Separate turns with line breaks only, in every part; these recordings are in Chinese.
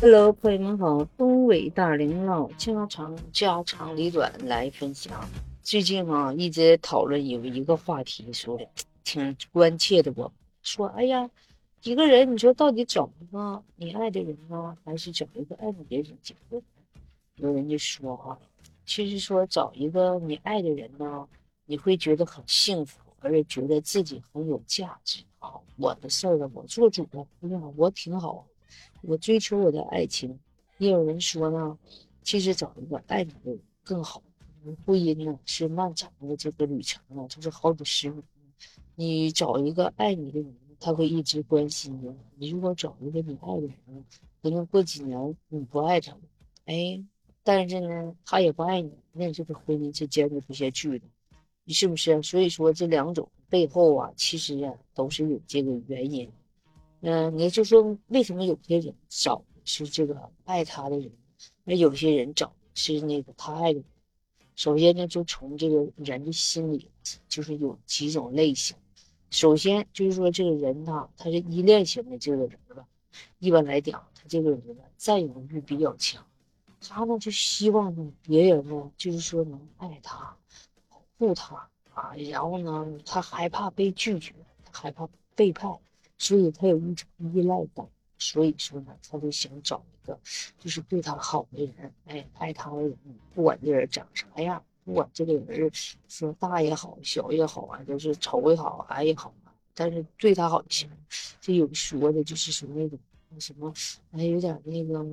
Hello，朋友们好，东北大龄老家常家长里短来分享。最近啊，一直讨论有一个话题，说挺关切的。我说，哎呀，一个人，你说到底找一个你爱的人呢，还是找一个爱你的人结婚？有人就说啊，其实说找一个你爱的人呢，你会觉得很幸福，而且觉得自己很有价值啊。我的事儿呢，我做主了，哎呀，我挺好，我追求我的爱情。也有人说呢，其实找一个爱你的人更好。婚姻呢是漫长的这个旅程啊，就是好几十年。你找一个爱你的人，他会一直关心你；你如果找一个你爱的人，可能过几年你不爱他了，哎。但是呢，他也不爱你，那这个婚姻是坚持不下去的，是不是？所以说这两种背后啊，其实啊都是有这个原因。嗯，你就说为什么有些人找是这个爱他的人，那有些人找是那个他爱的人。首先呢，就从这个人的心理，就是有几种类型。首先就是说这个人呐，他是依恋型的这个人吧，一般来讲，他这个人呢占有欲比较强。他呢就希望呢别人呢就是说能爱他，护他啊，然后呢他害怕被拒绝，害怕背叛，所以他有一种依赖感，所以说呢他就想找一个就是对他好的人，哎，爱他的人，不管这人长啥样，不管这个人说大也好，小也好啊，就是丑也好，矮也好啊，但是对他好就行。就有说的就是说那种。什么？还有点那个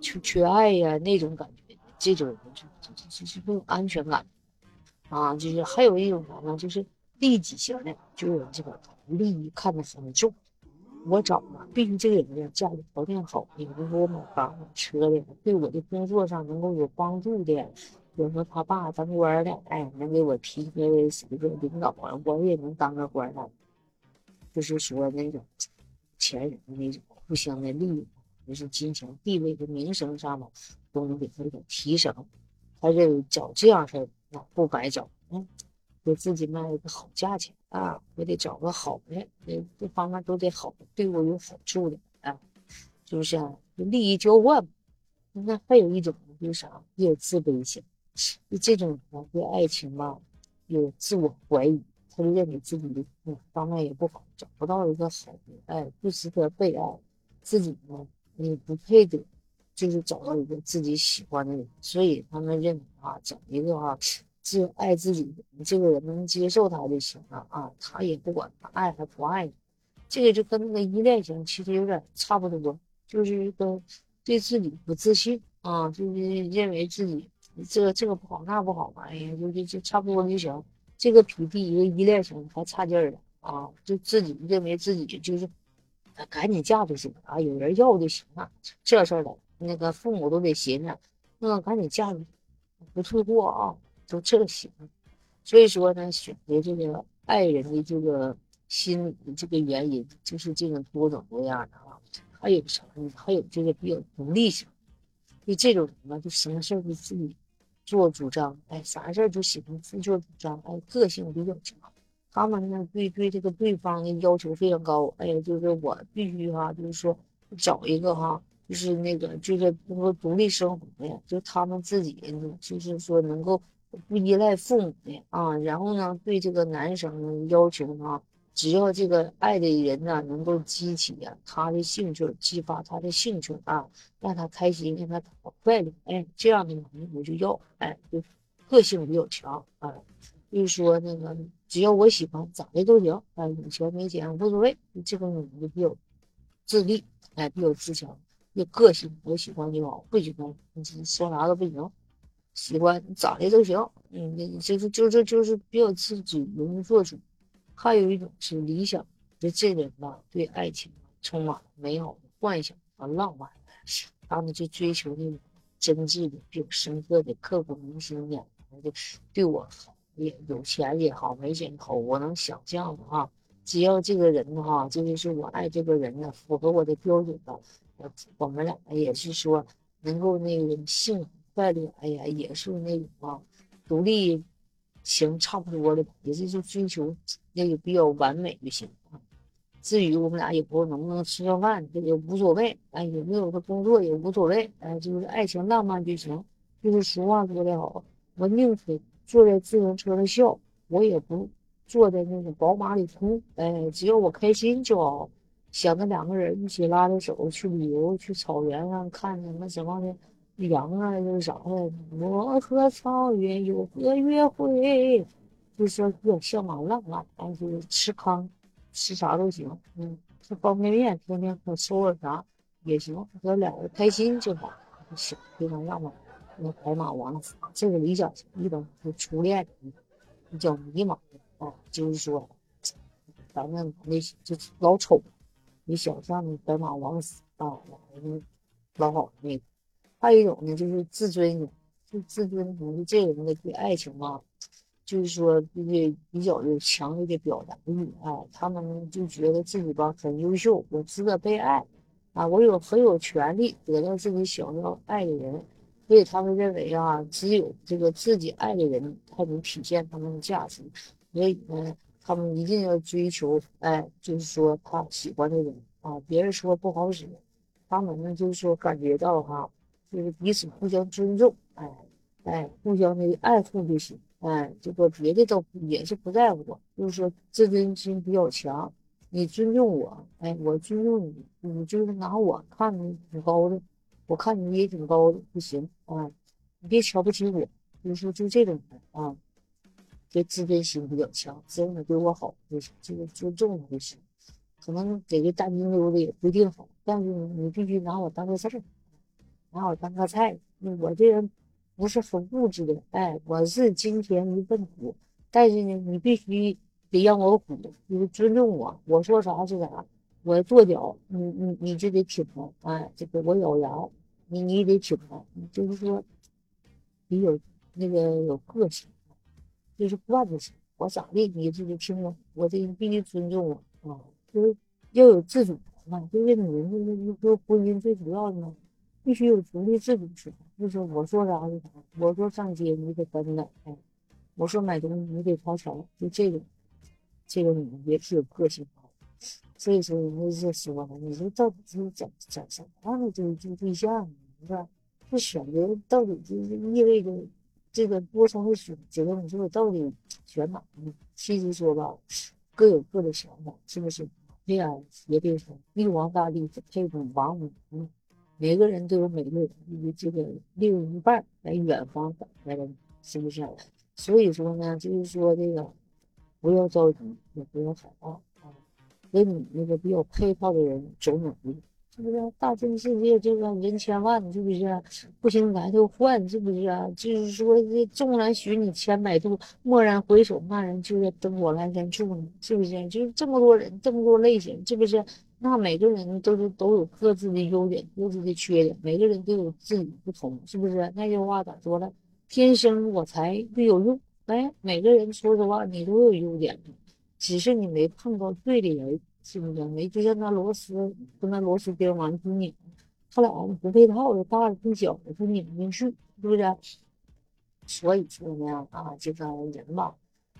缺缺爱呀那种感觉，这种人就就就是没有安全感啊。就是还有一种啥呢，就是利己型的，就是这个利益看得很重。我找嘛，必须这个人家里条件好，比如说我买房买车的，对我的工作上能够有帮助的，比如说他爸当官的，哎，能给我提个一个领导啊，我也能当个官的。就是说那种钱人的那种。互相的利益，就是金钱、地位和名声上嘛，都能给他一种提升。他就找这样事儿，不白找。嗯，给自己卖一个好价钱啊！我得找个好的，这各方面都得好，对我有好处的啊，是不是啊？利益交换嘛。那还有一种就是啥？有自卑心。就这种人对爱情吧，有自我怀疑，他就认为自己的方面也不好，找不到一个好的，哎，不值得被爱。自己呢，你不配得，就是找到一个自己喜欢的人，所以他们认为啊，找一个啊，自爱自己这个人能接受他就行了啊，他也不管他爱还不爱你，这个就跟那个依恋型其实有点差不多，就是个对自己不自信啊，就是认为自己这这个不好那不好嘛，哎呀，就就就差不多就行，这个比第一个依恋型还差劲儿了啊，就自己认为自己就是。赶紧嫁就行啊，有人要就行了。这事儿了，那个父母都得寻思，那赶紧嫁出去不错过啊，都这行。所以说呢，选择这个爱人的这个心理的这个原因，就是这种多种多样的啊。还有啥呢？还有这个比较独立型，就这种人呢，就什么事儿都自己做主张，哎，啥事儿都喜欢自作主张，哎，个性比较强。他们呢，对对这个对方的要求非常高。哎呀，就是我必须哈，就是说找一个哈，就是那个就是能够独立生活的，就他们自己就是说能够不依赖父母的啊。然后呢，对这个男生要求呢，只要这个爱的人呢能够激起呀他的兴趣，激发他的兴趣啊，让他开心，让他快乐。哎，这样的男人我就要。哎，就个性比较强啊，就是说那个。只要我喜欢，咋的都行。啊，有钱没钱无所谓。这个女的比较自立，哎，比较自强，有个性。我喜欢就好，不喜欢你说啥都不行。喜欢咋的都行。嗯，就是就是就是比较自主，容易做主。还有一种是理想，就这人吧，对爱情充满美好的幻想和浪漫。他们就追求那种真挚的、比较深刻的、刻骨铭心的，就对我好。也有钱也好，没钱也好，我能想象的哈。只要这个人哈，就是我爱这个人呢，符合我的标准的，我我们俩也是说能够那个幸福快乐，哎呀，也是那种啊，独立型差不多的，也是就追求那个比较完美就行。至于我们俩以后能不能吃上饭，这也无所谓。哎，有没有个工作也无所谓。哎，就是爱情浪漫就行。就是俗话说得好，我宁可坐在自行车上笑，我也不坐在那个宝马里哭。哎，只要我开心就好。想着两个人一起拉着手去旅游，去草原上看什么什么的羊啊，就是啥的。我和草原有个约会，就说比较向往浪漫，但是吃糠。吃啥都行，嗯，吃方便面，天天喝收尔啥也行，咱俩人开心就好，行，非常浪漫。那白马王子这个理想型遇到是初恋，比较迷茫啊，就是说，咱们那就老丑，你想象的白马王子啊，老好的那个。还有一种呢，就是自尊，就自尊，你这个人的对爱情嘛。就是说，就是比较有强烈的表达欲，啊，他们就觉得自己吧很优秀，我值得被爱，啊，我有很有权利得到自己想要爱的人，所以他们认为啊，只有这个自己爱的人才能体现他们的价值，所以呢，他们一定要追求，哎，就是说他喜欢的人啊，别人说不好使，他们呢就是说感觉到哈，就是彼此互相尊重，哎，哎，互相的爱护就行。哎，这个别的都也是不在乎，就是说自尊心比较强。你尊重我，哎，我尊重你，你就是拿我看你挺高的，我看你也挺高的，不行啊，你别瞧不起我，就是说就这种人啊，这自尊心比较强，只要你对我好就行，就是尊重我就行。可能给个淡溜溜的也不一定好，但是你必须拿我当个事儿，拿我当个菜，我这人。不是很物质的，哎，我是金钱一份子，但是呢，你必须得让我苦，就是尊重我，我说啥是啥，我跺脚，你你你就得挺着，哎，这个我咬牙，你你也得挺着，就是说，你有那个有个性，就是惯着性，我咋地你就得听我，我这人必须尊重我啊，就是要有自主权嘛，就是女人就是说婚姻最主要的嘛。必须有独立自主权，就是我说啥是啥，我说上街你得跟着，哎，我说买东西你得掏钱，就这种，这个女人也是有个性的。所以说人家就说了，你说到底是怎怎什么样的这这对象，是吧？这选择到底就是意味着这个多重的选择，你说我到底选哪呢？其实说吧，各有各的想法，是不是？对呀，也别说玉皇大帝配种王母，嗯。每个人都有每个人的这个另一半在远方等着呢，是不是？所以说呢，就是说这个不要着急，也不要害怕啊，跟你那个比较配套的人走努力，是不是？大千世界这个人千万，是不是？不行咱就换，是不是？就是说这纵然许你千百度，蓦然回首，那人就在灯火阑珊处呢，是不是？就是这么多人，这么多类型，是不是？那每个人都是都有各自的优点，各自的缺点，每个人都有自己不同，是不是？那句话咋说了？天生我材必有用。哎，每个人说实话，你都有优点，只是你没碰到对的人，是不是？没就像那螺丝跟那螺丝钉往出拧，他俩不配套的，大的跟小的它拧不进去，是不是？所以说呢，啊，这个人吧。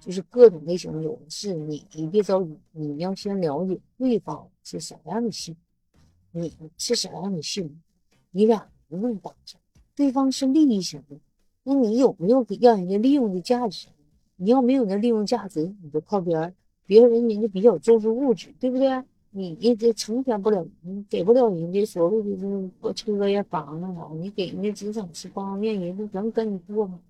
就是各种类型有的是，你你别着急，你要先了解对方是啥样的性，你是啥样的性，你俩不能搭上。对方是利益型的，那你有没有让人家利用的价值？你要没有那利用价值，你就靠边儿。别人人家比较重视物质，对不对？你一直成全不了，你给不了人家所谓的这个车呀、房子啥，你给人家只想吃方便面，人家能跟你过吗？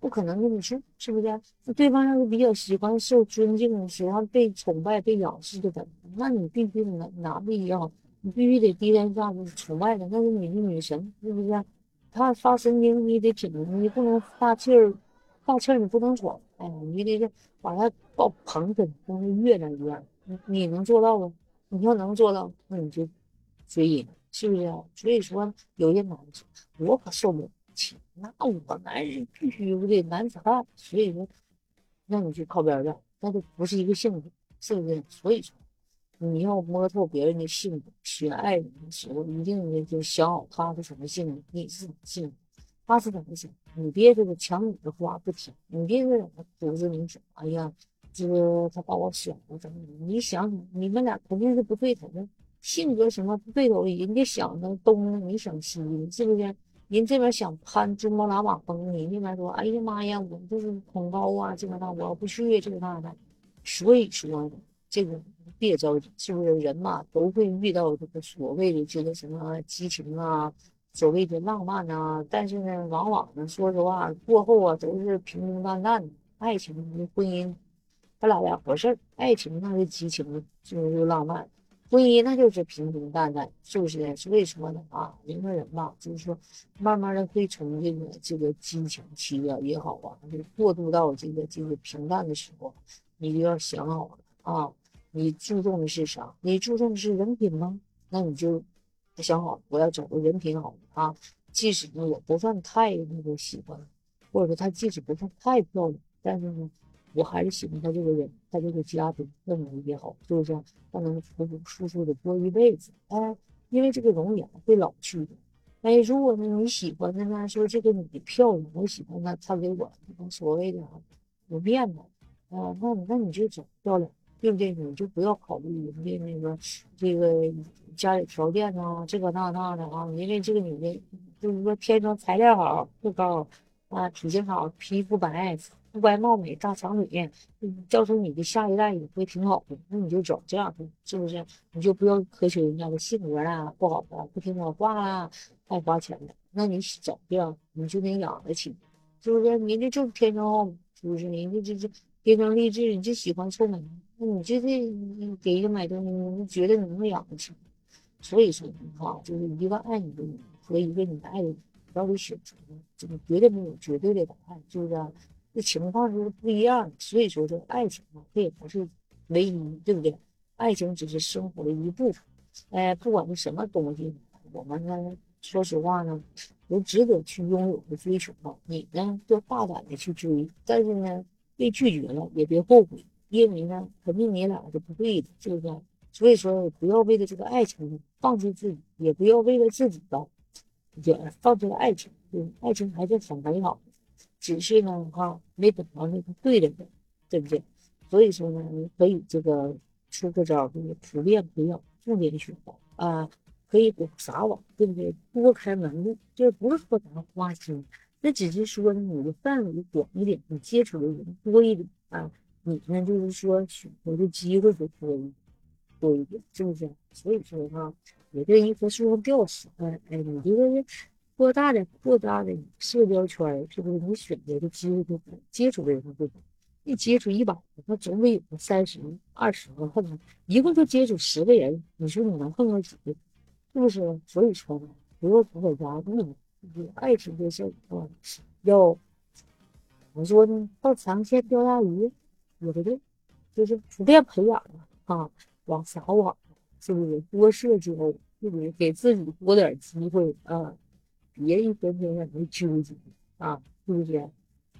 不可能跟你说，是不是？对方要是比较喜欢受尊敬，喜欢被崇拜、被仰视的，那你必须拿拿不一样，你必须得低三下四崇拜的，那是你的女神，是不是？他发神经你得挺，你不能大气儿，大气儿你不能喘，哎，你得是把他抱捧着，跟，那月亮一样，你你能做到吗？你要能做到，那你就追人，是不是啊？所以说，有些男子，我可受不了。那我男人必须不得男子汉，所以说，那你就靠边站，那就不是一个性格，是不是？所以说，你要摸透别人的性格，选爱人的时候，一定就想好他是什么性格，你是什么性格，他是怎么想，你别这个抢你的话不听，你别这么组织你说，哎呀，这个他把我选了，怎么？你想想，你们俩肯定是不对头的，性格什么不对头，人家想的东，你想西，是不是？人这边想攀珠穆朗玛峰，你那边说，哎呀妈呀，我就是恐高啊，这个那我不去，这个那的。所以说，这个别着急，是不是？人嘛，都会遇到这个所谓的这个什么激情啊，所谓的浪漫啊。但是呢，往往呢，说实话，过后啊，都是平平淡淡的。爱情、婚姻，它俩两回事儿。爱情那是激情，就是浪漫。婚姻那就是平平淡淡，是不是？所以说呢啊，人和人吧，就是说，慢慢的会从这个这个激情期啊也好啊，就过渡到这个这个平淡的时候，你就要想好了啊，你注重的是啥？你注重的是人品吗？那你就想好，我要找个人品好的啊，即使呢我不算太那个喜欢，或者说他即使不算太漂亮，但是呢。我还是喜欢他这个人，他这个家庭氛围也好，是不是？他能舒服舒服的过一辈子，哎，因为这个容颜会老去的。哎，如果呢你喜欢的呢，说这个女的漂亮，我喜欢她，她给我所谓的有面子啊，那那你就找漂亮，对不对？你就不要考虑人家那个这个家里条件啊，这个那那的啊，因为这个女的就是说天生材料好，个高啊，体型好，皮肤白。肤白貌美，大长腿，到时候你的下一代也会挺好的。那你就找这样的，是不是？你就不要苛求人家的性格啦，不好的，不听我话啦，爱花钱的。那你找这样，你就能养得起，是不是？人家就是天生好，是不是？人家就是天生丽质，你就喜欢臭美，那你就是给一个买东西，你觉得你能养得起？所以说哈，就是一个爱你的人和一个你爱的人，到底选择呢？这个绝对没有绝对的答案，是不是？这情况就是不一样的，所以说这爱情嘛，它也不是唯一，对不对？爱情只是生活的一部分。哎，不管是什么东西，我们呢，说实话呢，都值得去拥有和追求嘛。你呢，就大胆的去追，但是呢，被拒绝了也别后悔，因为呢，肯定你俩是不对的，是不是？所以说，不要为了这个爱情放弃自己，也不要为了自己吧，也放弃了爱情。对，爱情还是很美好。只是呢，哈，没等到那个对的人，对不对？所以说呢，你可以这个出个招，就是普遍培养重点选择啊，可以广撒网，对不对？多开门路，这不是说咱花心，那只是说呢，你的范围广一点，你接触的人多一点啊，你呢就是说选择的机会就多一多一点，是不是？所以说哈，也对一棵树上吊死，哎哎，你这个。扩大的扩大的社交圈，是不是你选择的机会就多，接触的人就多？一接触一百个，那总得有个三十、二十个，恨不一共就接触十个人，你说你能碰到几个？是不是？所以说呢，不要不在家嘛，爱情这事啊，要怎么说呢？到长线钓大鱼，也不对，就是普遍培养啊，往啥往，是不是？多社交，是不是？给自己多点机会啊。别一天天让人纠结啊，是不是？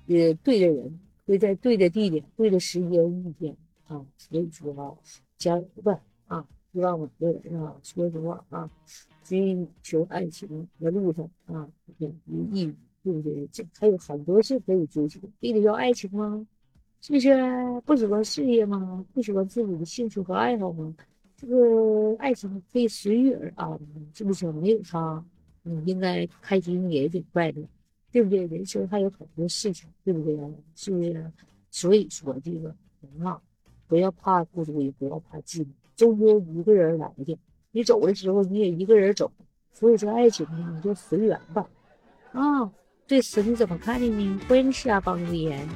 呃，对的人会在对的地点、对的时间遇见啊。所以说啊，加油吧啊！希望每个人啊，说实话啊，追求爱情的路上啊，远离抑郁，对不对？这还有很多事可以追求，非得要爱情吗？是不是？不喜欢事业吗？不喜欢自己的兴趣和爱好吗？这个爱情可以随遇而安，是不是？没有他。你应该开心也挺快乐，对不对？人生还有很多事情，对不对？是不是？所以说这个人啊，不要怕孤独，也不要怕寂寞，终究一个人来的。你走的时候，你也一个人走。所以说，爱情呢，你就随缘吧。啊，对此你怎么看的呢？欢迎下方留言。